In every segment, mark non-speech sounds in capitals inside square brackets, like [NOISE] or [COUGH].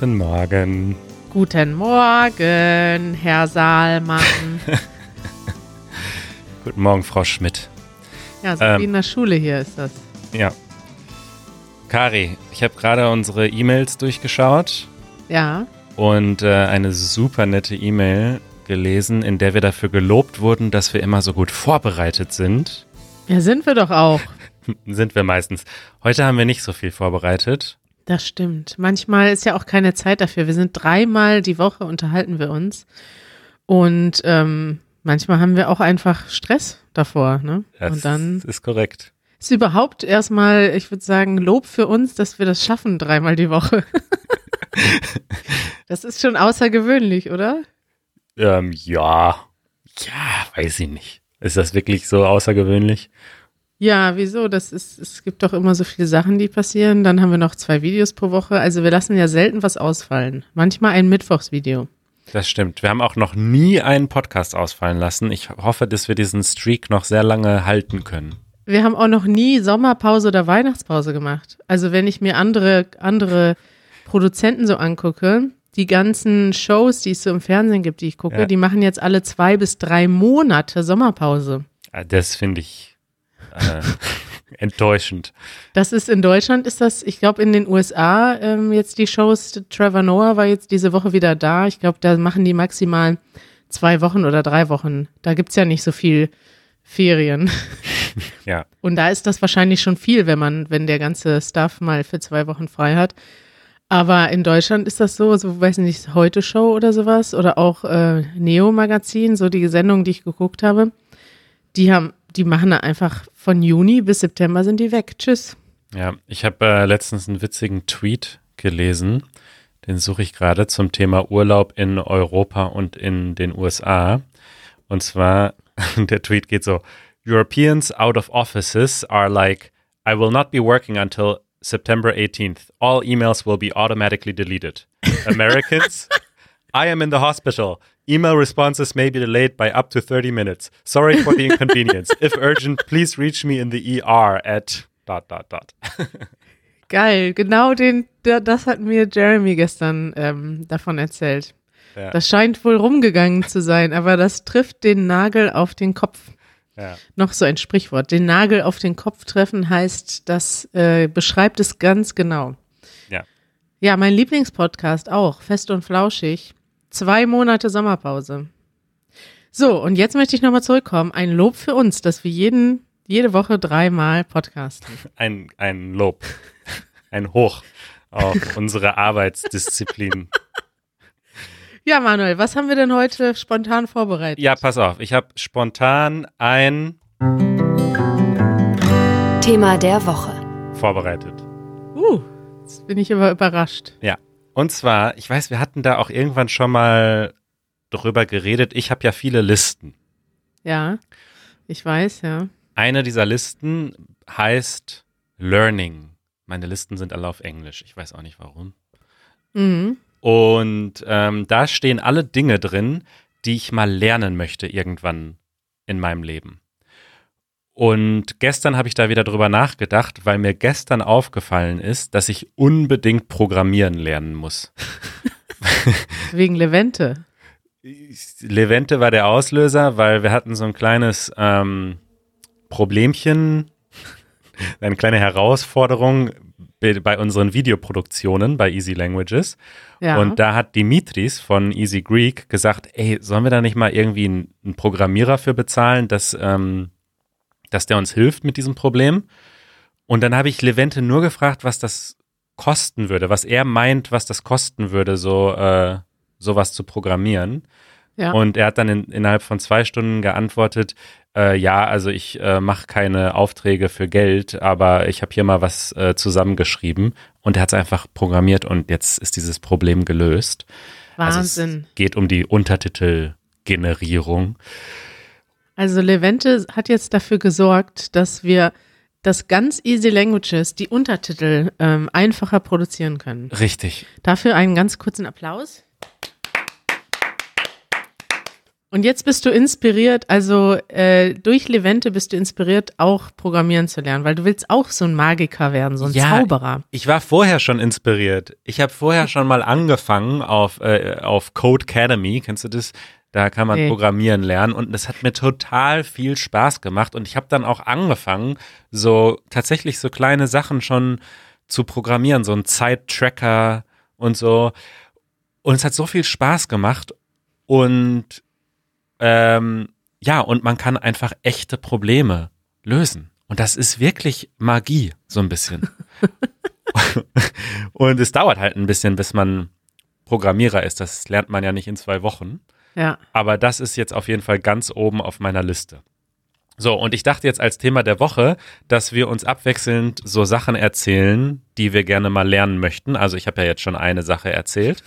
Guten Morgen. Guten Morgen, Herr Saalmann. [LAUGHS] Guten Morgen, Frau Schmidt. Ja, so Ähm. wie in der Schule hier ist das. Ja. Kari, ich habe gerade unsere E-Mails durchgeschaut Ja. und äh, eine super nette E-Mail gelesen, in der wir dafür gelobt wurden, dass wir immer so gut vorbereitet sind. Ja, sind wir doch auch. [LAUGHS] Sind wir meistens. Heute haben wir nicht so viel vorbereitet. Das stimmt. Manchmal ist ja auch keine Zeit dafür. Wir sind dreimal die Woche unterhalten wir uns. Und ähm, manchmal haben wir auch einfach Stress davor. Ne? Das Und dann ist korrekt. ist überhaupt erstmal, ich würde sagen, Lob für uns, dass wir das schaffen, dreimal die Woche. [LAUGHS] das ist schon außergewöhnlich, oder? Ähm, ja. Ja, weiß ich nicht. Ist das wirklich so außergewöhnlich? Ja, wieso? Das ist, es gibt doch immer so viele Sachen, die passieren. Dann haben wir noch zwei Videos pro Woche. Also wir lassen ja selten was ausfallen. Manchmal ein Mittwochsvideo. Das stimmt. Wir haben auch noch nie einen Podcast ausfallen lassen. Ich hoffe, dass wir diesen Streak noch sehr lange halten können. Wir haben auch noch nie Sommerpause oder Weihnachtspause gemacht. Also wenn ich mir andere, andere Produzenten so angucke, die ganzen Shows, die es so im Fernsehen gibt, die ich gucke, Ja. die machen jetzt alle zwei bis drei Monate Sommerpause. Ah, Das finde ich äh, enttäuschend. Das ist in Deutschland, ist das, ich glaube in den USA ähm, jetzt die Shows, Trevor Noah war jetzt diese Woche wieder da. Ich glaube, da machen die maximal zwei Wochen oder drei Wochen. Da gibt's ja nicht so viel Ferien. [LAUGHS] Ja. Und da ist das wahrscheinlich schon viel, wenn man, wenn der ganze Staff mal für zwei Wochen frei hat. Aber in Deutschland ist das so, so weiß nicht, Heute Show oder sowas oder auch äh, Neo Magazin, so die Sendung, die ich geguckt habe. Die haben, die machen da einfach von Juni bis September sind die weg. Tschüss. Ja, ich habe äh, letztens einen witzigen Tweet gelesen. Den suche ich gerade zum Thema Urlaub in Europa und in den USA. Und zwar, [LAUGHS] der Tweet geht so: Europeans out of offices are like, I will not be working until September 18th. All emails will be automatically deleted. [LAUGHS] Americans, I am in the hospital. Email responses may be delayed by up to 30 minutes. Sorry for the inconvenience. If urgent, please reach me in the ER at dot dot dot. [LAUGHS] Geil, genau den, da- das hat mir Jeremy gestern ähm, davon erzählt. Ja. Das scheint wohl rumgegangen zu sein, aber das trifft den Nagel auf den Kopf. Ja. Noch so ein Sprichwort. Den Nagel auf den Kopf treffen heißt, das äh, beschreibt es ganz genau. Ja. Ja, mein Lieblingspodcast auch, fest und flauschig. Zwei Monate Sommerpause. So, und jetzt möchte ich nochmal zurückkommen. Ein Lob für uns, dass wir jeden, jede Woche dreimal podcasten. [LAUGHS] Ein, ein Lob, ein Hoch auf [LAUGHS] unsere Arbeitsdisziplin. Ja, Manuel, was haben wir denn heute spontan vorbereitet? Ja, pass auf, ich habe spontan ein Thema der Woche. vorbereitet. Uh, jetzt bin ich aber überrascht. Ja. Und zwar, ich weiß, wir hatten da auch irgendwann schon mal drüber geredet. Ich habe ja viele Listen. Ja, ich weiß, ja. Eine dieser Listen heißt Learning. Meine Listen sind alle auf Englisch. Ich weiß auch nicht warum. Mhm. Und ähm, da stehen alle Dinge drin, die ich mal lernen möchte irgendwann in meinem Leben. Und gestern habe ich da wieder drüber nachgedacht, weil mir gestern aufgefallen ist, dass ich unbedingt programmieren lernen muss. [LAUGHS] Wegen Levente. Levente war der Auslöser, weil wir hatten so ein kleines ähm, Problemchen, [LAUGHS] eine kleine Herausforderung bei unseren Videoproduktionen bei Easy Languages. Ja. Und da hat Dimitris von Easy Greek gesagt, ey, sollen wir da nicht mal irgendwie einen, einen Programmierer für bezahlen, dass, ähm, dass der uns hilft mit diesem Problem? Und dann habe ich Levente nur gefragt, was das kosten würde, was er meint, was das kosten würde, so äh, sowas zu programmieren. ja. Und er hat dann in, innerhalb von zwei Stunden geantwortet, äh, ja, also ich äh, mache keine Aufträge für Geld, aber ich habe hier mal was äh, zusammengeschrieben und er hat es einfach programmiert und jetzt ist dieses Problem gelöst. Wahnsinn. Also es geht um die Untertitelgenerierung. Also Levente hat jetzt dafür gesorgt, dass wir das ganz Easy Languages, die Untertitel, ähm, einfacher produzieren können. Richtig. Dafür einen ganz kurzen Applaus. Und jetzt bist du inspiriert, also äh, durch Levente bist du inspiriert, auch programmieren zu lernen, weil du willst auch so ein Magiker werden, so ein Ja, Zauberer. Ich war vorher schon inspiriert. Ich habe vorher schon mal angefangen auf, äh, auf Code Academy. Kennst du das? Da kann man Nee. programmieren lernen und das hat mir total viel Spaß gemacht und ich habe dann auch angefangen, so tatsächlich so kleine Sachen schon zu programmieren, so ein Zeittracker und so. Und es hat so viel Spaß gemacht und ähm, ja, und man kann einfach echte Probleme lösen. Und das ist wirklich Magie, so ein bisschen. [LAUGHS] und es dauert halt ein bisschen, bis man Programmierer ist. Das lernt man ja nicht in zwei Wochen. Ja. Aber das ist jetzt auf jeden Fall ganz oben auf meiner Liste. So, und ich dachte jetzt als Thema der Woche, dass wir uns abwechselnd so Sachen erzählen, die wir gerne mal lernen möchten. Also ich habe ja jetzt schon eine Sache erzählt.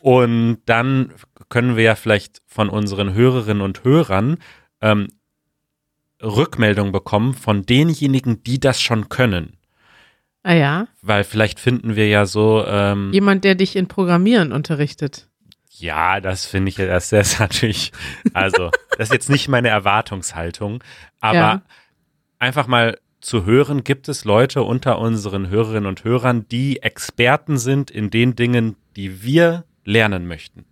Und dann können wir ja vielleicht von unseren Hörerinnen und Hörern ähm, Rückmeldung bekommen von denjenigen, die das schon können. Ah ja. Weil vielleicht finden wir ja so, ähm, Jemand, der dich in Programmieren unterrichtet. Ja, das finde ich ja, das ist [LAUGHS] natürlich, also, das ist jetzt nicht meine Erwartungshaltung, aber Ja. einfach mal zu hören, gibt es Leute unter unseren Hörerinnen und Hörern, die Experten sind in den Dingen, die wir lernen möchten.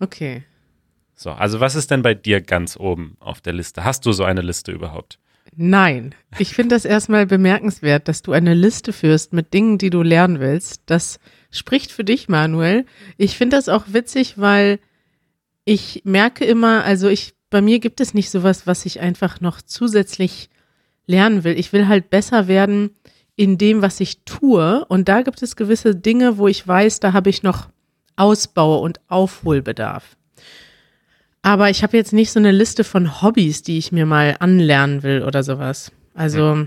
Okay. So, also was ist denn bei dir ganz oben auf der Liste? Hast du so eine Liste überhaupt? Nein. Ich finde das erstmal bemerkenswert, dass du eine Liste führst mit Dingen, die du lernen willst. Das spricht für dich, Manuel. Ich finde das auch witzig, weil ich merke immer, also ich, bei mir gibt es nicht sowas, was ich einfach noch zusätzlich lernen will. Ich will halt besser werden in dem, was ich tue. Und da gibt es gewisse Dinge, wo ich weiß, da habe ich noch Ausbau und Aufholbedarf. Aber ich habe jetzt nicht so eine Liste von Hobbys, die ich mir mal anlernen will oder sowas. Also,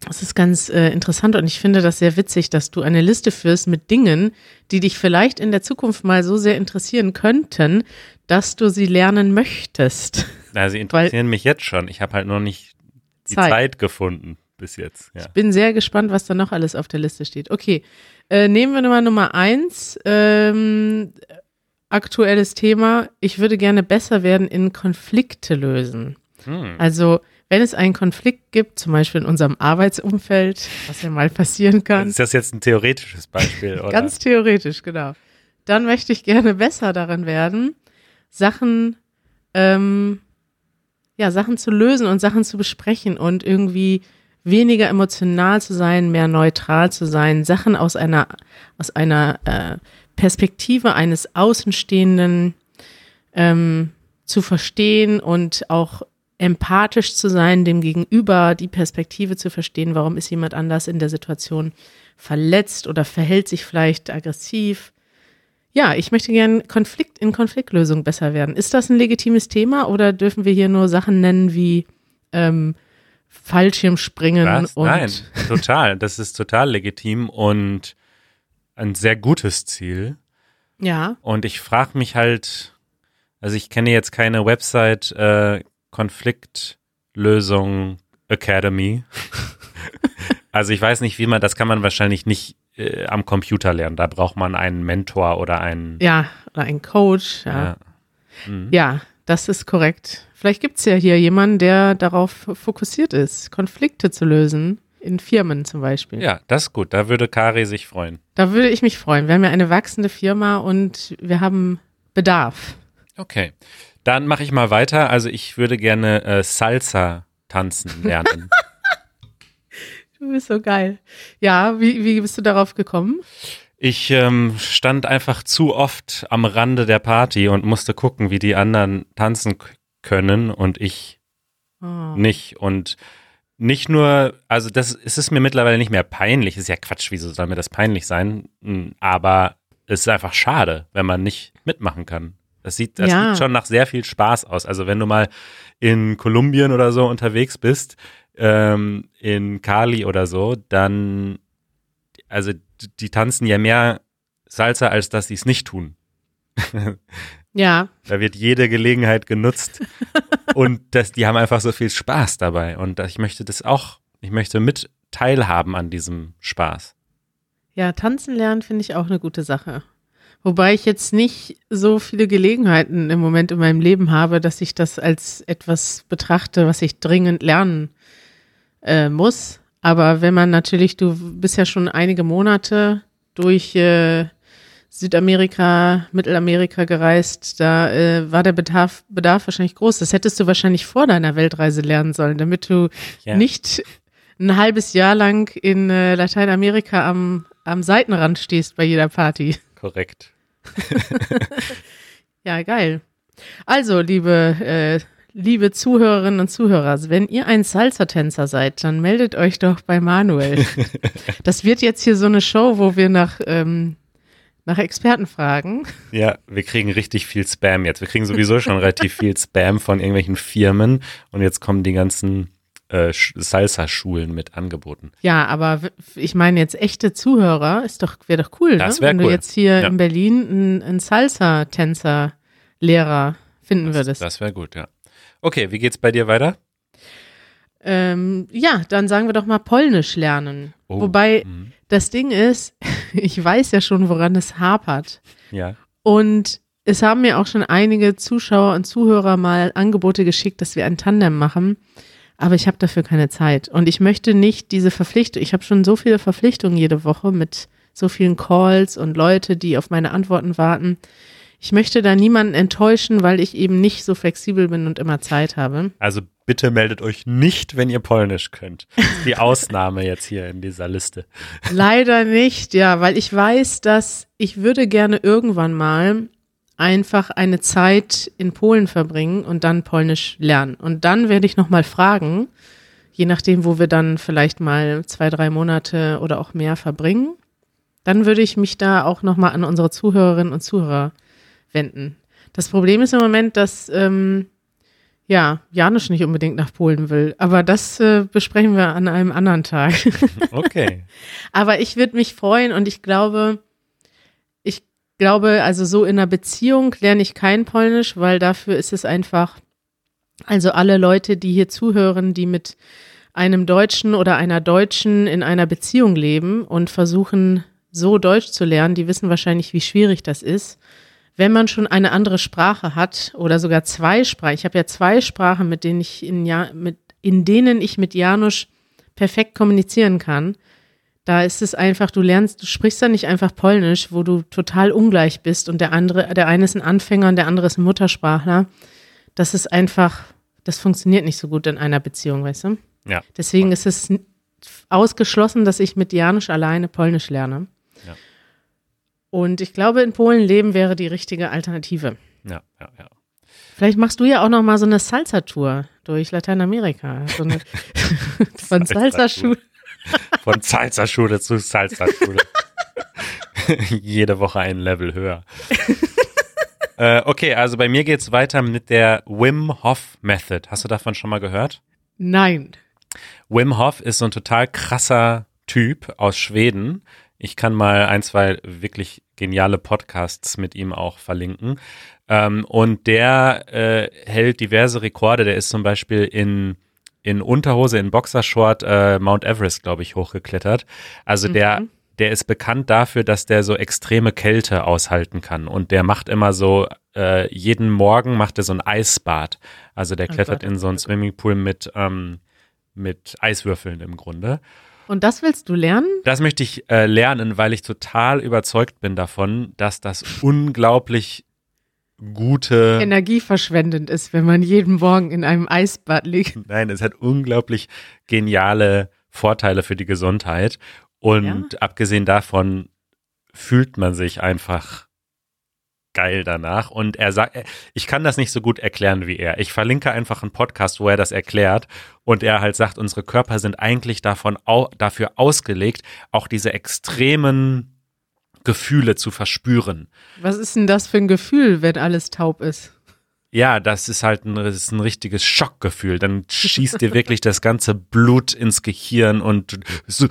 das ist ganz äh, interessant und ich finde das sehr witzig, dass du eine Liste führst mit Dingen, die dich vielleicht in der Zukunft mal so sehr interessieren könnten, dass du sie lernen möchtest. Na, sie interessieren mich jetzt schon. Ich habe halt noch nicht die Zeit. Zeit, gefunden bis jetzt. Ja. Bin sehr gespannt, was da noch alles auf der Liste steht. Okay, äh, nehmen wir mal Nummer eins. Ähm, aktuelles Thema. Ich würde gerne besser werden in Konflikte lösen. Hm. Also, wenn es einen Konflikt gibt, zum Beispiel in unserem Arbeitsumfeld, was ja mal passieren kann, Ist das jetzt ein theoretisches Beispiel, [LAUGHS] oder? ganz theoretisch, genau, dann möchte ich gerne besser darin werden, Sachen, ähm, ja, Sachen zu lösen und Sachen zu besprechen und irgendwie weniger emotional zu sein, mehr neutral zu sein, Sachen aus einer, aus einer äh, Perspektive eines Außenstehenden ähm, zu verstehen und auch empathisch zu sein, dem Gegenüber die Perspektive zu verstehen, warum ist jemand anders in der Situation verletzt oder verhält sich vielleicht aggressiv. Ja, ich möchte gern Konflikt in Konfliktlösung besser werden. Ist das ein legitimes Thema oder dürfen wir hier nur Sachen nennen wie ähm, Fallschirmspringen Was? und Nein, total. Das ist total legitim und ein sehr gutes Ziel. ja, Und ich frage mich halt, also ich kenne jetzt keine Website äh, Konfliktlösung Academy. [LAUGHS] also ich weiß nicht, wie man, das kann man wahrscheinlich nicht äh, am Computer lernen. Da braucht man einen Mentor oder einen. ja, oder ein Coach, ja. Ja. Mhm. Ja, das ist korrekt. Vielleicht gibt's ja hier jemanden, der darauf fokussiert ist, Konflikte zu lösen, in Firmen zum Beispiel. ja, das ist gut. Da würde Kari sich freuen. Da würde ich mich freuen. Wir haben ja eine wachsende Firma und wir haben Bedarf. Okay. Dann mache ich mal weiter. Also ich würde gerne äh, Salsa tanzen lernen. [LAUGHS] Du bist so geil. Ja, wie, wie bist du darauf gekommen? Ich ähm, stand einfach zu oft am Rande der Party und musste gucken, wie die anderen tanzen können und ich Oh. nicht. Und nicht nur, also das es ist mir mittlerweile nicht mehr peinlich. Ist ja Quatsch, wieso soll mir das peinlich sein? Mm, Aber es ist einfach schade, wenn man nicht mitmachen kann. Das sieht, das Ja. sieht schon nach sehr viel Spaß aus. Also wenn du mal in Kolumbien oder so unterwegs bist, ähm, in Cali oder so, dann, also d- die tanzen ja mehr Salsa, als dass sie es nicht tun. [LAUGHS] Ja, Da wird jede Gelegenheit genutzt [LAUGHS] und das, die haben einfach so viel Spaß dabei. Und ich möchte das auch, ich möchte mit teilhaben an diesem Spaß. ja, tanzen lernen finde ich auch eine gute Sache. Wobei ich jetzt nicht so viele Gelegenheiten im Moment in meinem Leben habe, dass ich das als etwas betrachte, was ich dringend lernen äh, muss. Aber wenn man natürlich, du bist ja schon einige Monate durch äh, Südamerika, Mittelamerika gereist, da äh, war der Bedarf, Bedarf wahrscheinlich groß. Das hättest du wahrscheinlich vor deiner Weltreise lernen sollen, damit du ja. nicht ein halbes Jahr lang in äh, Lateinamerika am, am Seitenrand stehst bei jeder Party. Korrekt. [LAUGHS] ja, geil. Also, liebe, äh, liebe Zuhörerinnen und Zuhörer, wenn ihr ein Salsa-Tänzer seid, dann meldet euch doch bei Manuel. [LAUGHS] Das wird jetzt hier so eine Show, wo wir nach, ähm, nach Experten fragen. Ja, wir kriegen richtig viel Spam jetzt. Wir kriegen sowieso schon relativ viel Spam von irgendwelchen Firmen und jetzt kommen die ganzen äh, Salsa-Schulen mit angeboten. Ja, aber ich meine jetzt echte Zuhörer, ist doch, wäre doch cool, das ne? wenn cool. du jetzt hier ja. in Berlin einen, einen Salsa-Tänzer-Lehrer finden das, würdest. Das wäre gut, ja. Okay, wie geht's bei dir weiter? Ähm, ja, dann sagen wir doch mal Polnisch lernen. Oh. Wobei mhm. das Ding ist, [LAUGHS] ich weiß ja schon, woran es hapert. Ja. Und es haben mir auch schon einige Zuschauer und Zuhörer mal Angebote geschickt, dass wir ein Tandem machen aber ich habe dafür keine Zeit. Und ich möchte nicht diese Verpflichtung, ich habe schon so viele Verpflichtungen jede Woche mit so vielen Calls und Leute, die auf meine Antworten warten. Ich möchte da niemanden enttäuschen, weil ich eben nicht so flexibel bin und immer Zeit habe. Also bitte meldet euch nicht, wenn ihr Polnisch könnt. Die [LAUGHS] Ausnahme jetzt hier in dieser Liste. Leider nicht, ja, weil ich weiß, dass ich würde gerne irgendwann mal einfach eine Zeit in Polen verbringen und dann Polnisch lernen. Und dann werde ich nochmal fragen, je nachdem, wo wir dann vielleicht mal zwei, drei Monate oder auch mehr verbringen, dann würde ich mich da auch nochmal an unsere Zuhörerinnen und Zuhörer wenden. Das Problem ist im Moment, dass ähm, ja, Janusz nicht unbedingt nach Polen will, aber das äh, besprechen wir an einem anderen Tag. Okay. [LAUGHS] aber ich würde mich freuen und ich glaube, glaube, also so in einer Beziehung lerne ich kein Polnisch, weil dafür ist es einfach, also alle Leute, die hier zuhören, die mit einem Deutschen oder einer Deutschen in einer Beziehung leben und versuchen, so Deutsch zu lernen, die wissen wahrscheinlich, wie schwierig das ist. Wenn man schon eine andere Sprache hat oder sogar zwei Sprachen, ich habe ja zwei Sprachen, mit denen ich in, ja, mit, in denen ich mit Janusz perfekt kommunizieren kann, da ist es einfach, du lernst, du sprichst dann nicht einfach Polnisch, wo du total ungleich bist und der andere, der eine ist ein Anfänger und der andere ist ein Muttersprachler. Das ist einfach, das funktioniert nicht so gut in einer Beziehung, weißt du? Ja. Deswegen ist es ausgeschlossen, dass ich mit Janusz alleine Polnisch lerne. Ja. Und ich glaube, in Polen leben wäre die richtige Alternative. Ja, ja, ja. Vielleicht machst du ja auch noch mal so eine Salsa-Tour durch Lateinamerika. So eine [LAUGHS] [LAUGHS] von Salsa-Schule. [LAUGHS] Von Salsa-Schule zu Salsa-Schule. [LAUGHS] Jede Woche ein Level höher. [LAUGHS] äh, okay, also bei mir geht es weiter mit der Wim Hof Method. Hast du davon schon mal gehört? Nein. Wim Hof ist so ein total krasser Typ aus Schweden. Ich kann mal ein, zwei wirklich geniale Podcasts mit ihm auch verlinken. Ähm, und der äh, hält diverse Rekorde. Der ist zum Beispiel in in Unterhose, in Boxershort äh, Mount Everest, glaube ich, hochgeklettert. Also mhm. der, der ist bekannt dafür, dass der so extreme Kälte aushalten kann. Und der macht immer so, äh, jeden Morgen macht er so ein Eisbad. Also der oh klettert oh in so einen Swimmingpool mit, ähm, mit Eiswürfeln im Grunde. Und das willst du lernen? Das möchte ich äh, lernen, weil ich total überzeugt bin davon, dass das unglaublich gute. Energieverschwendend ist, wenn man jeden Morgen in einem Eisbad liegt. Nein, es hat unglaublich geniale Vorteile für die Gesundheit. Und ja. abgesehen davon fühlt man sich einfach geil danach. Und er sagt, ich kann das nicht so gut erklären wie er. Ich verlinke einfach einen Podcast, wo er das erklärt. Und er halt sagt, unsere Körper sind eigentlich davon, dafür ausgelegt, auch diese extremen Gefühle zu verspüren. Was ist denn das für ein Gefühl, wenn alles taub ist? Ja, das ist halt ein, ist ein richtiges Schockgefühl. Dann schießt dir wirklich das ganze Blut ins Gehirn und so,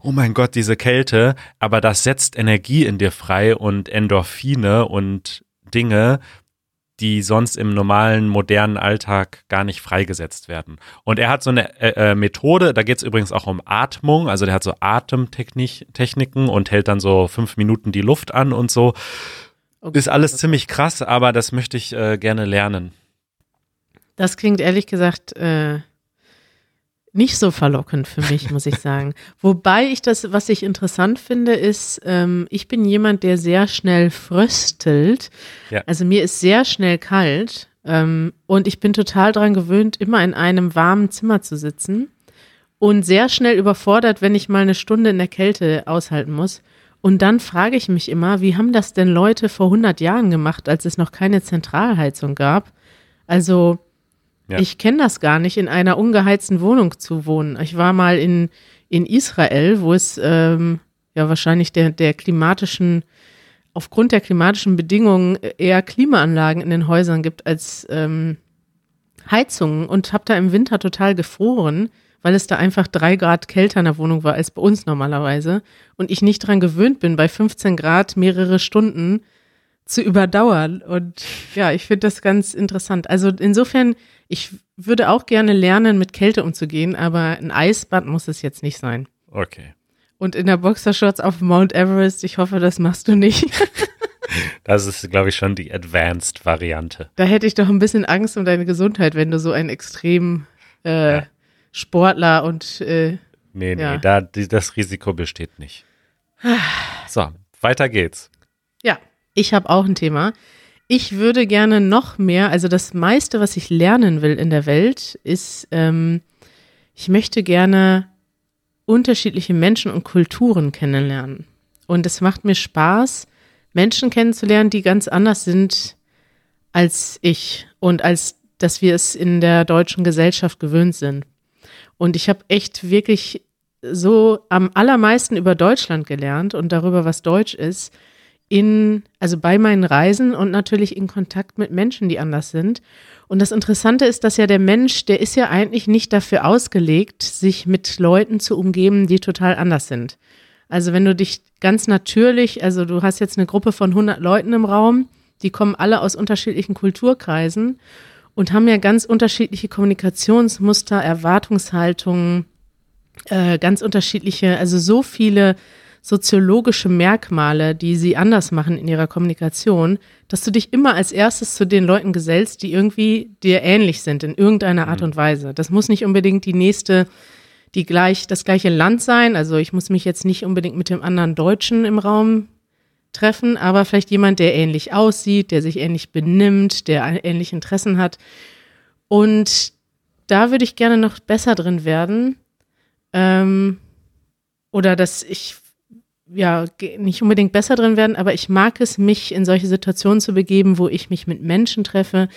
oh mein Gott, diese Kälte. Aber das setzt Energie in dir frei und Endorphine und Dinge, die sonst im normalen, modernen Alltag gar nicht freigesetzt werden. Und er hat so eine äh, äh Methode, da geht es übrigens auch um Atmung, also der hat so Atemtechniken und hält dann so fünf Minuten die Luft an und so. Okay. Ist alles ziemlich krass, aber das möchte ich äh, gerne lernen. Das klingt ehrlich gesagt äh, nicht so verlockend für mich, muss ich sagen. [LAUGHS] Wobei ich das, was ich interessant finde, ist, ähm, ich bin jemand, der sehr schnell fröstelt. Ja. Also mir ist sehr schnell kalt ähm, und ich bin total daran gewöhnt, immer in einem warmen Zimmer zu sitzen und sehr schnell überfordert, wenn ich mal eine Stunde in der Kälte aushalten muss. Und dann frage ich mich immer, wie haben das denn Leute vor 100 Jahren gemacht, als es noch keine Zentralheizung gab? Also ja. Ich kenne das gar nicht, in einer ungeheizten Wohnung zu wohnen. Ich war mal in, in Israel, wo es ähm, ja wahrscheinlich der, der klimatischen, aufgrund der klimatischen Bedingungen eher Klimaanlagen in den Häusern gibt als ähm, Heizungen und habe da im Winter total gefroren, weil es da einfach drei Grad kälter in der Wohnung war als bei uns normalerweise und ich nicht dran gewöhnt bin, bei 15 Grad mehrere Stunden zu überdauern. Und ja, ich finde das ganz interessant. Also insofern, ich würde auch gerne lernen, mit Kälte umzugehen, aber ein Eisbad muss es jetzt nicht sein. Okay. Und in der Boxershorts auf Mount Everest, ich hoffe, das machst du nicht. [LAUGHS] das ist, glaube ich, schon die Advanced-Variante. Da hätte ich doch ein bisschen Angst um deine Gesundheit, wenn du so ein extrem äh, ja. Sportler und äh, Nee, nee, ja. da, das Risiko besteht nicht. So, weiter geht's. Ja, ich habe auch ein Thema. Ich würde gerne noch mehr, also das meiste, was ich lernen will in der Welt, ist, ähm, ich möchte gerne unterschiedliche Menschen und Kulturen kennenlernen. Und es macht mir Spaß, Menschen kennenzulernen, die ganz anders sind als ich und als dass wir es in der deutschen Gesellschaft gewöhnt sind. Und ich habe echt wirklich so am allermeisten über Deutschland gelernt und darüber, was Deutsch ist, in, also bei meinen Reisen und natürlich in Kontakt mit Menschen, die anders sind. Und das Interessante ist, dass ja der Mensch, der ist ja eigentlich nicht dafür ausgelegt, sich mit Leuten zu umgeben, die total anders sind. Also wenn du dich ganz natürlich, also du hast jetzt eine Gruppe von 100 Leuten im Raum, die kommen alle aus unterschiedlichen Kulturkreisen und haben ja ganz unterschiedliche Kommunikationsmuster, Erwartungshaltungen, äh, ganz unterschiedliche, also so viele soziologische Merkmale, die sie anders machen in ihrer Kommunikation, dass du dich immer als erstes zu den Leuten gesellst, die irgendwie dir ähnlich sind in irgendeiner Art mhm. und Weise. Das muss nicht unbedingt die nächste, die gleich, das gleiche Land sein. Also ich muss mich jetzt nicht unbedingt mit dem anderen Deutschen im Raum treffen, aber vielleicht jemand, der ähnlich aussieht, der sich ähnlich benimmt, der ähnliche Interessen hat. Und da würde ich gerne noch besser drin werden. Ähm, oder dass ich ja, nicht unbedingt besser drin werden, aber ich mag es, mich in solche Situationen zu begeben, wo ich mich mit Menschen treffe,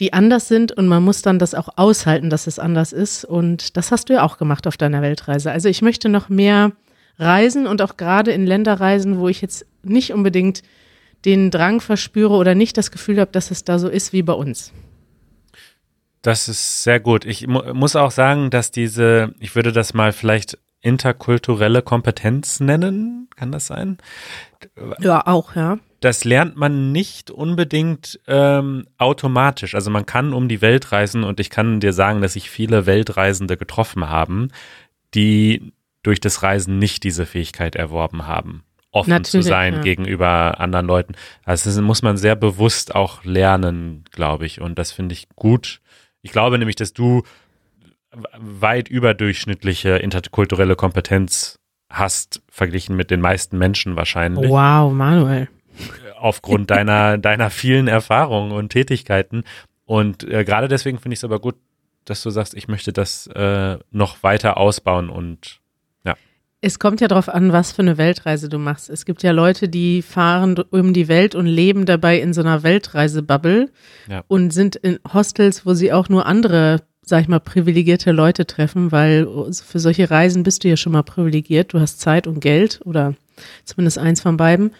die anders sind und man muss dann das auch aushalten, dass es anders ist. Und das hast du ja auch gemacht auf deiner Weltreise. Also ich möchte noch mehr reisen und auch gerade in Länder reisen, wo ich jetzt nicht unbedingt den Drang verspüre oder nicht das Gefühl habe, dass es da so ist wie bei uns. Das ist sehr gut. Ich mu muss auch sagen, dass diese, ich würde das mal vielleicht interkulturelle Kompetenz nennen. Kann das sein? Ja, auch, ja. Das lernt man nicht unbedingt ähm, automatisch. Also man kann um die Welt reisen und ich kann dir sagen, dass sich viele Weltreisende getroffen haben, die durch das Reisen nicht diese Fähigkeit erworben haben, offen Natürlich, zu sein ja. gegenüber anderen Leuten. Also das muss man sehr bewusst auch lernen, glaube ich. Und das finde ich gut. Ich glaube nämlich, dass du weit überdurchschnittliche interkulturelle Kompetenz hast, verglichen mit den meisten Menschen wahrscheinlich. Wow, Manuel. Aufgrund [LAUGHS] deiner, deiner vielen Erfahrungen und Tätigkeiten. Und äh, gerade deswegen finde ich es aber gut, dass du sagst, ich möchte das äh, noch weiter ausbauen und ja. Es kommt ja darauf an, was für eine Weltreise du machst. Es gibt ja Leute, die fahren um die Welt und leben dabei in so einer Weltreisebubble ja. und sind in Hostels, wo sie auch nur andere sag ich mal, privilegierte Leute treffen, weil für solche Reisen bist du ja schon mal privilegiert. Du hast Zeit und Geld oder zumindest eins von beiden.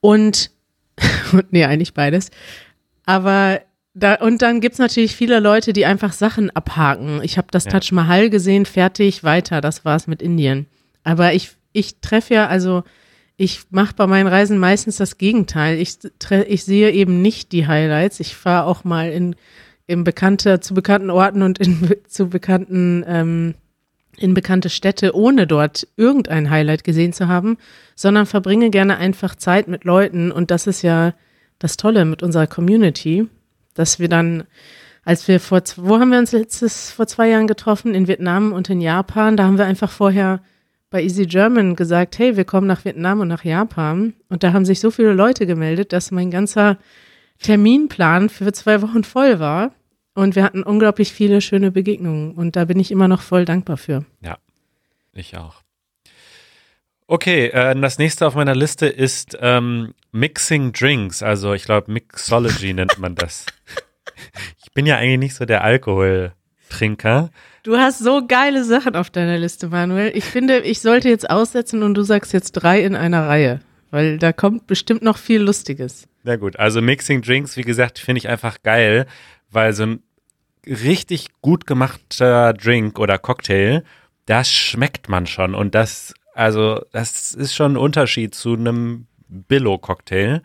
Und, [LAUGHS] nee, eigentlich beides. Aber da, und dann gibt's natürlich viele Leute, die einfach Sachen abhaken. Ich habe das ja. Taj Mahal gesehen, fertig, weiter. Das war's mit Indien. Aber ich, ich treffe ja, also ich mache bei meinen Reisen meistens das Gegenteil. Ich, ich sehe eben nicht die Highlights. Ich fahre auch mal in, in bekannte, zu bekannten Orten und in, zu bekannten, ähm, in bekannte Städte, ohne dort irgendein Highlight gesehen zu haben, sondern verbringe gerne einfach Zeit mit Leuten. Und das ist ja das Tolle mit unserer Community, dass wir dann, als wir vor, wo haben wir uns letztes, vor zwei Jahren getroffen? In Vietnam und in Japan. Da haben wir einfach vorher bei Easy German gesagt, hey, wir kommen nach Vietnam und nach Japan. Und da haben sich so viele Leute gemeldet, dass mein ganzer Terminplan für zwei Wochen voll war. Und wir hatten unglaublich viele schöne Begegnungen. Und da bin ich immer noch voll dankbar für. Ja, ich auch. Okay, äh, das nächste auf meiner Liste ist ähm, Mixing Drinks. Also ich glaube, Mixology [LAUGHS] nennt man das. Ich bin ja eigentlich nicht so der Alkoholtrinker. Du hast so geile Sachen auf deiner Liste, Manuel. Ich finde, ich sollte jetzt aussetzen und du sagst jetzt drei in einer Reihe, weil da kommt bestimmt noch viel Lustiges. Na gut, also Mixing Drinks, wie gesagt, finde ich einfach geil, weil so ein richtig gut gemachter Drink oder Cocktail, das schmeckt man schon und das, also das ist schon ein Unterschied zu einem Billo-Cocktail.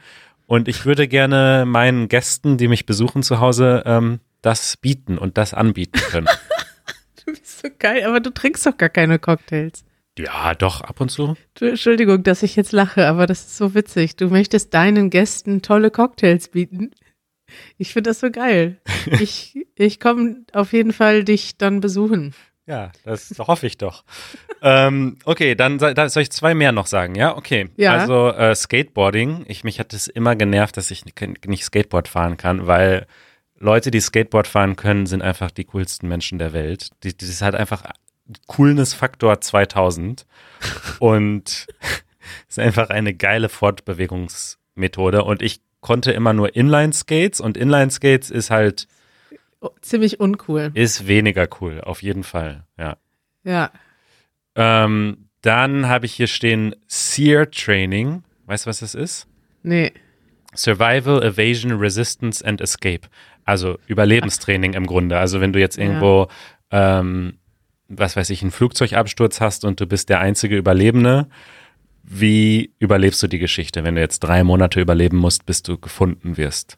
Und ich würde gerne meinen Gästen, die mich besuchen zu Hause, ähm, das bieten und das anbieten können. [LAUGHS] Du bist so geil, aber du trinkst doch gar keine Cocktails. Ja, doch, ab und zu. Du, Entschuldigung, dass ich jetzt lache, aber das ist so witzig. Du möchtest deinen Gästen tolle Cocktails bieten. Ich finde das so geil. [LAUGHS] Ich, ich komme auf jeden Fall dich dann besuchen. Ja, das hoffe ich doch. ähm, okay, dann da soll ich zwei mehr noch sagen, ja? Okay. Ja. Also äh, Skateboarding. Ich, mich hat es immer genervt, dass ich nicht Skateboard fahren kann, weil Leute, die Skateboard fahren können, sind einfach die coolsten Menschen der Welt. Die, das ist halt einfach Coolness-Faktor 2000 [LAUGHS] und [LAUGHS] ist einfach eine geile Fortbewegungsmethode. Und ich konnte immer nur Inline-Skates und Inline-Skates ist halt Oh, ziemlich uncool. ist weniger cool, auf jeden Fall, ja. Ja. Ähm, dann habe ich hier stehen Sear Training. Weißt du, was das ist? Nee. Survival, Evasion, Resistance and Escape. Also Überlebenstraining im Grunde. Also wenn du jetzt irgendwo, ähm, was weiß ich, einen Flugzeugabsturz hast und du bist der einzige Überlebende, wie überlebst du die Geschichte, wenn du jetzt drei Monate überleben musst, bis du gefunden wirst?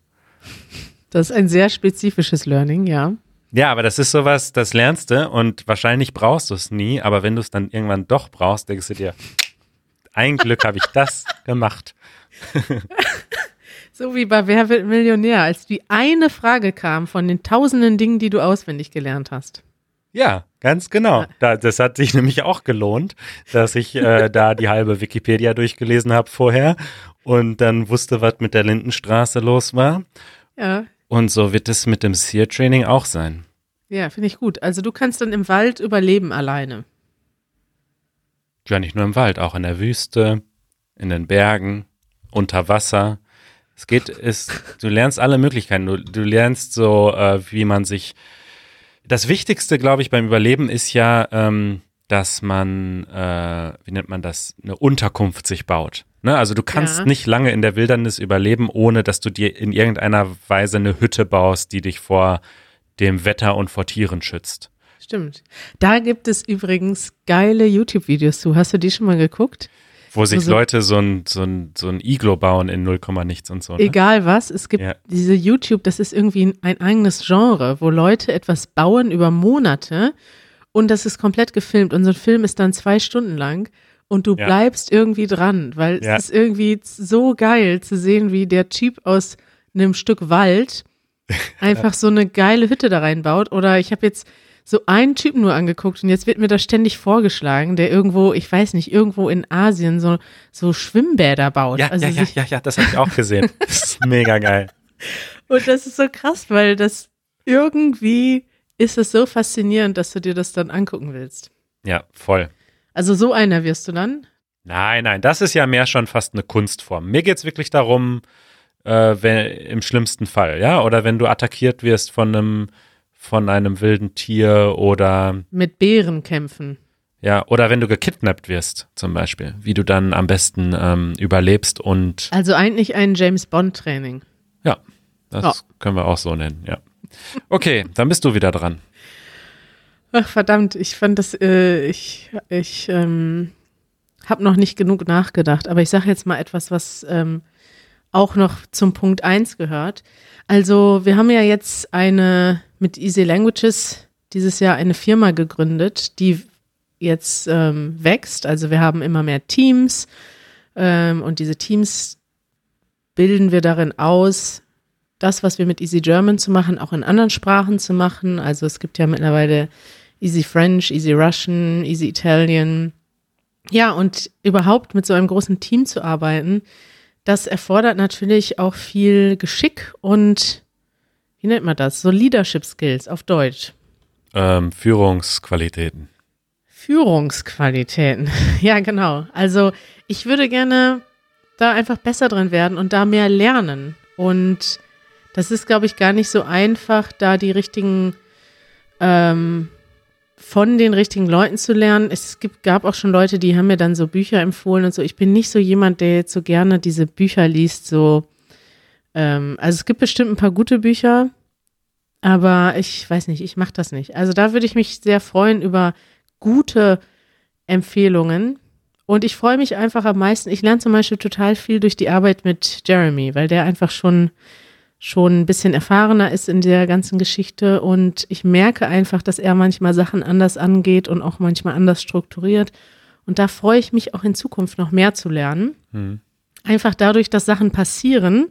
Das ist ein sehr spezifisches Learning, ja. Ja, aber das ist sowas, das lernst du und wahrscheinlich brauchst du es nie, aber wenn du es dann irgendwann doch brauchst, denkst du dir, ein Glück habe ich das [LAUGHS] gemacht. So wie bei Wer wird Millionär, als die eine Frage kam von den tausenden Dingen, die du auswendig gelernt hast. Ja, ganz genau. Da, das hat sich [LAUGHS] nämlich auch gelohnt, dass ich äh, da die halbe Wikipedia durchgelesen habe vorher und dann wusste, was mit der Lindenstraße los war. Ja, Und so wird es mit dem Sear Training auch sein. ja, finde ich gut. Also du kannst dann im Wald überleben alleine. Ja, nicht nur im Wald, auch in der Wüste, in den Bergen, unter Wasser. Es geht, es, du lernst alle Möglichkeiten. Du, du lernst so, äh, wie man sich. Das Wichtigste, glaube ich, beim Überleben ist ja, ähm, dass man, äh, wie nennt man das, eine Unterkunft sich baut. Ne? Also du kannst Ja. nicht lange in der Wildnis überleben, ohne dass du dir in irgendeiner Weise eine Hütte baust, die dich vor dem Wetter und vor Tieren schützt. Stimmt. Da gibt es übrigens geile YouTube-Videos zu. Hast du die schon mal geguckt? Wo sich Also- Leute so ein, so ein, so ein Iglo bauen in 0, nichts und so. Ne? Egal was, es gibt Ja. diese YouTube, das ist irgendwie ein, ein eigenes Genre, wo Leute etwas bauen über Monate und das ist komplett gefilmt und so ein Film ist dann zwei Stunden lang und du Ja. bleibst irgendwie dran, weil Ja. es ist irgendwie so geil zu sehen, wie der Typ aus einem Stück Wald [LAUGHS] einfach so eine geile Hütte da reinbaut oder ich habe jetzt so einen Typen nur angeguckt und jetzt wird mir das ständig vorgeschlagen, der irgendwo, ich weiß nicht, irgendwo in Asien so, so Schwimmbäder baut. Ja, also ja, ja, ja, ja, das habe ich auch gesehen. [LAUGHS] Das ist mega geil. Und das ist so krass, weil das irgendwie ist es so faszinierend, dass du dir das dann angucken willst. Ja, voll. Also so einer wirst du dann. Nein, nein, das ist ja mehr schon fast eine Kunstform. Mir geht's wirklich darum, äh, wenn, im schlimmsten Fall, ja, oder wenn du attackiert wirst von einem, von einem wilden Tier oder Mit Bären kämpfen. ja, oder wenn du gekidnappt wirst, zum Beispiel, wie du dann am besten ähm, überlebst und Also eigentlich ein James Bond Training. ja, das Ja. können wir auch so nennen, ja. Okay, dann bist du wieder dran. Ach verdammt, ich fand das, äh, ich, ich, ähm, habe noch nicht genug nachgedacht, aber ich sage jetzt mal etwas, was ähm, auch noch zum Punkt eins gehört. Also wir haben ja jetzt eine mit Easy Languages dieses Jahr eine Firma gegründet, die jetzt ähm, wächst. Also wir haben immer mehr Teams ähm, und diese Teams bilden wir darin aus, das, was wir mit Easy German zu machen, auch in anderen Sprachen zu machen. Also es gibt ja mittlerweile Easy French, Easy Russian, Easy Italian. Ja, und überhaupt mit so einem großen Team zu arbeiten, das erfordert natürlich auch viel Geschick und, wie nennt man das, so Leadership Skills auf Deutsch. Ähm, Führungsqualitäten. Führungsqualitäten, [LAUGHS] ja genau. Also ich würde gerne da einfach besser drin werden und da mehr lernen. Und das ist, glaube ich, gar nicht so einfach, da die richtigen ähm, von den richtigen Leuten zu lernen. Es gibt, gab auch schon Leute, die haben mir dann so Bücher empfohlen und so. Ich bin nicht so jemand, der jetzt so gerne diese Bücher liest. So, ähm, also es gibt bestimmt ein paar gute Bücher, aber ich weiß nicht, ich mache das nicht. Also da würde ich mich sehr freuen über gute Empfehlungen. Und ich freue mich einfach am meisten. Ich lerne zum Beispiel total viel durch die Arbeit mit Jeremy, weil der einfach schon schon ein bisschen erfahrener ist in der ganzen Geschichte und ich merke einfach, dass er manchmal Sachen anders angeht und auch manchmal anders strukturiert. Und da freue ich mich auch in Zukunft noch mehr zu lernen. Mhm. Einfach dadurch, dass Sachen passieren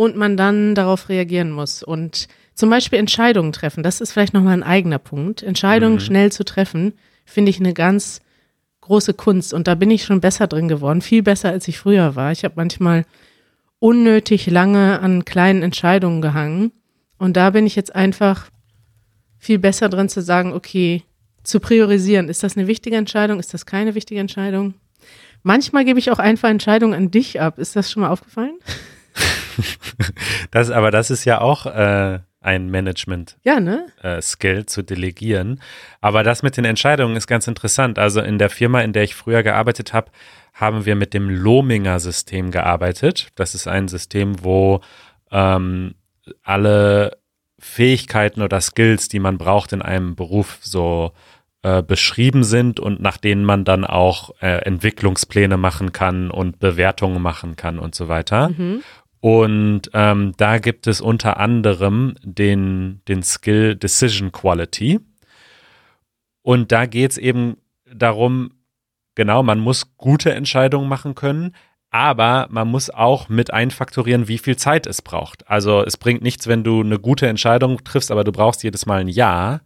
und man dann darauf reagieren muss. Und zum Beispiel Entscheidungen treffen, das ist vielleicht nochmal ein eigener Punkt. Entscheidungen mhm. schnell zu treffen, finde ich eine ganz große Kunst. Und da bin ich schon besser drin geworden, viel besser als ich früher war. Ich habe manchmal unnötig lange an kleinen Entscheidungen gehangen. Und da bin ich jetzt einfach viel besser drin zu sagen, okay, zu priorisieren. Ist das eine wichtige Entscheidung? Ist das keine wichtige Entscheidung? Manchmal gebe ich auch einfach Entscheidungen an dich ab. Ist das schon mal aufgefallen? [LAUGHS] [LAUGHS] das, aber das ist ja auch äh, ein Management-Skill ja, ne? äh, zu delegieren. Aber das mit den Entscheidungen ist ganz interessant. Also in der Firma, in der ich früher gearbeitet habe, haben wir mit dem Lohminger-System gearbeitet. Das ist ein System, wo ähm, alle Fähigkeiten oder Skills, die man braucht in einem Beruf, so äh, beschrieben sind und nach denen man dann auch äh, Entwicklungspläne machen kann und Bewertungen machen kann und so weiter. Mhm. Und ähm, da gibt es unter anderem den, den Skill Decision Quality. Und da geht es eben darum, genau, man muss gute Entscheidungen machen können, aber man muss auch mit einfaktorieren, wie viel Zeit es braucht. Also es bringt nichts, wenn du eine gute Entscheidung triffst, aber du brauchst jedes Mal ein Ja.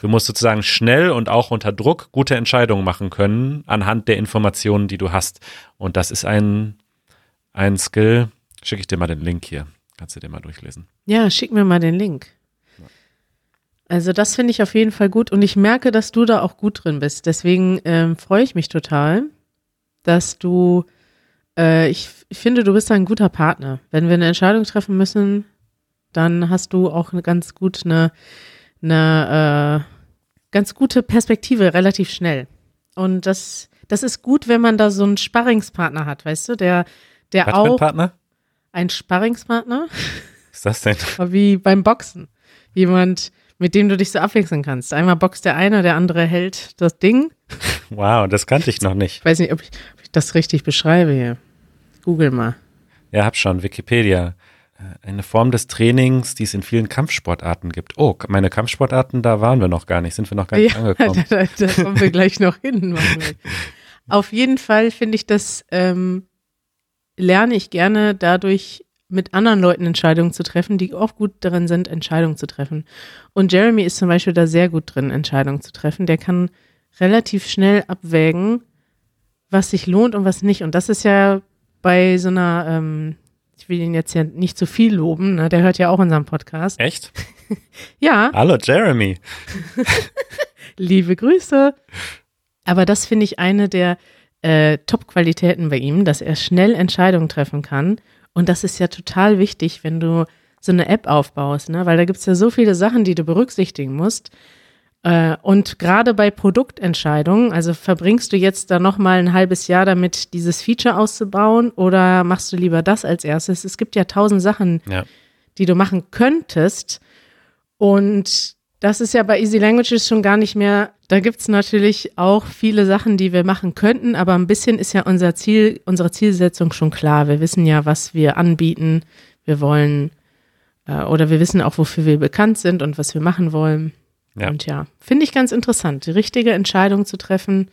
Du musst sozusagen schnell und auch unter Druck gute Entscheidungen machen können anhand der Informationen, die du hast. Und das ist ein, ein Skill. Schicke ich dir mal den Link hier. Kannst du dir mal durchlesen. Ja, schick mir mal den Link. Also das finde ich auf jeden Fall gut und ich merke, dass du da auch gut drin bist. Deswegen ähm, freue ich mich total, dass du, äh, ich, ich finde, du bist ein guter Partner. Wenn wir eine Entscheidung treffen müssen, dann hast du auch eine ganz gut eine, eine äh, ganz gute Perspektive relativ schnell. Und das, das ist gut, wenn man da so einen Sparringspartner hat, weißt du, der, der Was auch. Partner? Ein Sparringspartner. Was ist das denn? [LAUGHS] Wie beim Boxen. Jemand, mit dem du dich so abwechseln kannst. Einmal boxt der eine, der andere hält das Ding. Wow, das kannte ich noch nicht. Ich weiß nicht, ob ich, ob ich das richtig beschreibe hier. Google mal. Ja, hab schon. Wikipedia. Äh, eine Form des Trainings, die es in vielen Kampfsportarten gibt. Oh, meine Kampfsportarten, da waren wir noch gar nicht, sind wir noch gar nicht ja, [LAUGHS] angekommen. Da, da, da kommen wir gleich noch hin. [LAUGHS] Auf jeden Fall finde ich das, ähm, lerne ich gerne dadurch mit anderen Leuten Entscheidungen zu treffen, die auch gut darin sind, Entscheidungen zu treffen. Und Jeremy ist zum Beispiel da sehr gut drin, Entscheidungen zu treffen. Der kann relativ schnell abwägen, was sich lohnt und was nicht. Und das ist ja bei so einer, ähm, ich will ihn jetzt ja nicht zu viel loben, ne? der hört ja auch unseren Podcast. Echt? [LAUGHS] ja. Hallo Jeremy. [LAUGHS] Liebe Grüße. Aber das finde ich eine der äh, Top-Qualitäten bei ihm, dass er schnell Entscheidungen treffen kann und das ist ja total wichtig, wenn du so eine App aufbaust, ne? weil da gibt es ja so viele Sachen, die du berücksichtigen musst. Äh, und gerade bei Produktentscheidungen, also verbringst du jetzt da nochmal ein halbes Jahr damit, dieses Feature auszubauen oder machst du lieber das als erstes? Es gibt ja tausend Sachen, ja. die du machen könntest. Und Das ist ja bei Easy Languages schon gar nicht mehr. Da gibt's natürlich auch viele Sachen, die wir machen könnten, aber ein bisschen ist ja unser Ziel, unsere Zielsetzung schon klar. Wir wissen ja, was wir anbieten. Wir wollen äh, oder wir wissen auch, wofür wir bekannt sind und was wir machen wollen. Ja. Und ja, finde ich ganz interessant, die richtige Entscheidung zu treffen,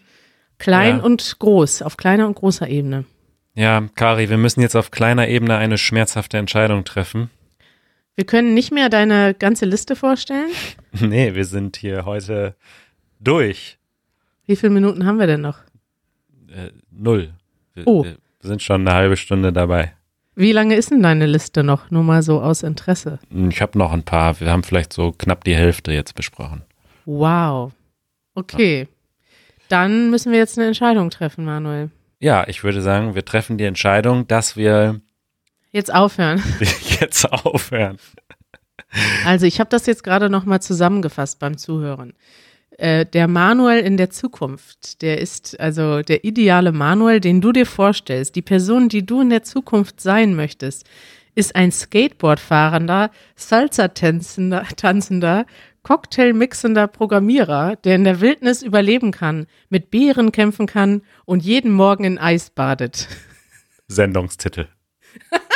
klein Ja. und groß, auf kleiner und großer Ebene. Ja, Kari, wir müssen jetzt auf kleiner Ebene eine schmerzhafte Entscheidung treffen. Wir können nicht mehr deine ganze Liste vorstellen. [LAUGHS] Nee, wir sind hier heute durch. Wie viele Minuten haben wir denn noch? Äh, null. Wir, Oh. wir sind schon eine halbe Stunde dabei. Wie lange ist denn deine Liste noch? Nur mal so aus Interesse. Ich habe noch ein paar. Wir haben vielleicht so knapp die Hälfte jetzt besprochen. Wow. Okay. Dann müssen wir jetzt eine Entscheidung treffen, Manuel. Ja, ich würde sagen, wir treffen die Entscheidung, dass wir Jetzt aufhören. [LAUGHS] jetzt aufhören. Also ich habe das jetzt gerade noch mal zusammengefasst beim Zuhören. Äh, der Manuel in der Zukunft, der ist also der ideale Manuel, den du dir vorstellst. Die Person, die du in der Zukunft sein möchtest, ist ein Skateboard-fahrender, Salsa-tanzender, tanzender, Cocktail-mixender Programmierer, der in der Wildnis überleben kann, mit Bären kämpfen kann und jeden Morgen in Eis badet. Sendungstitel. [LAUGHS]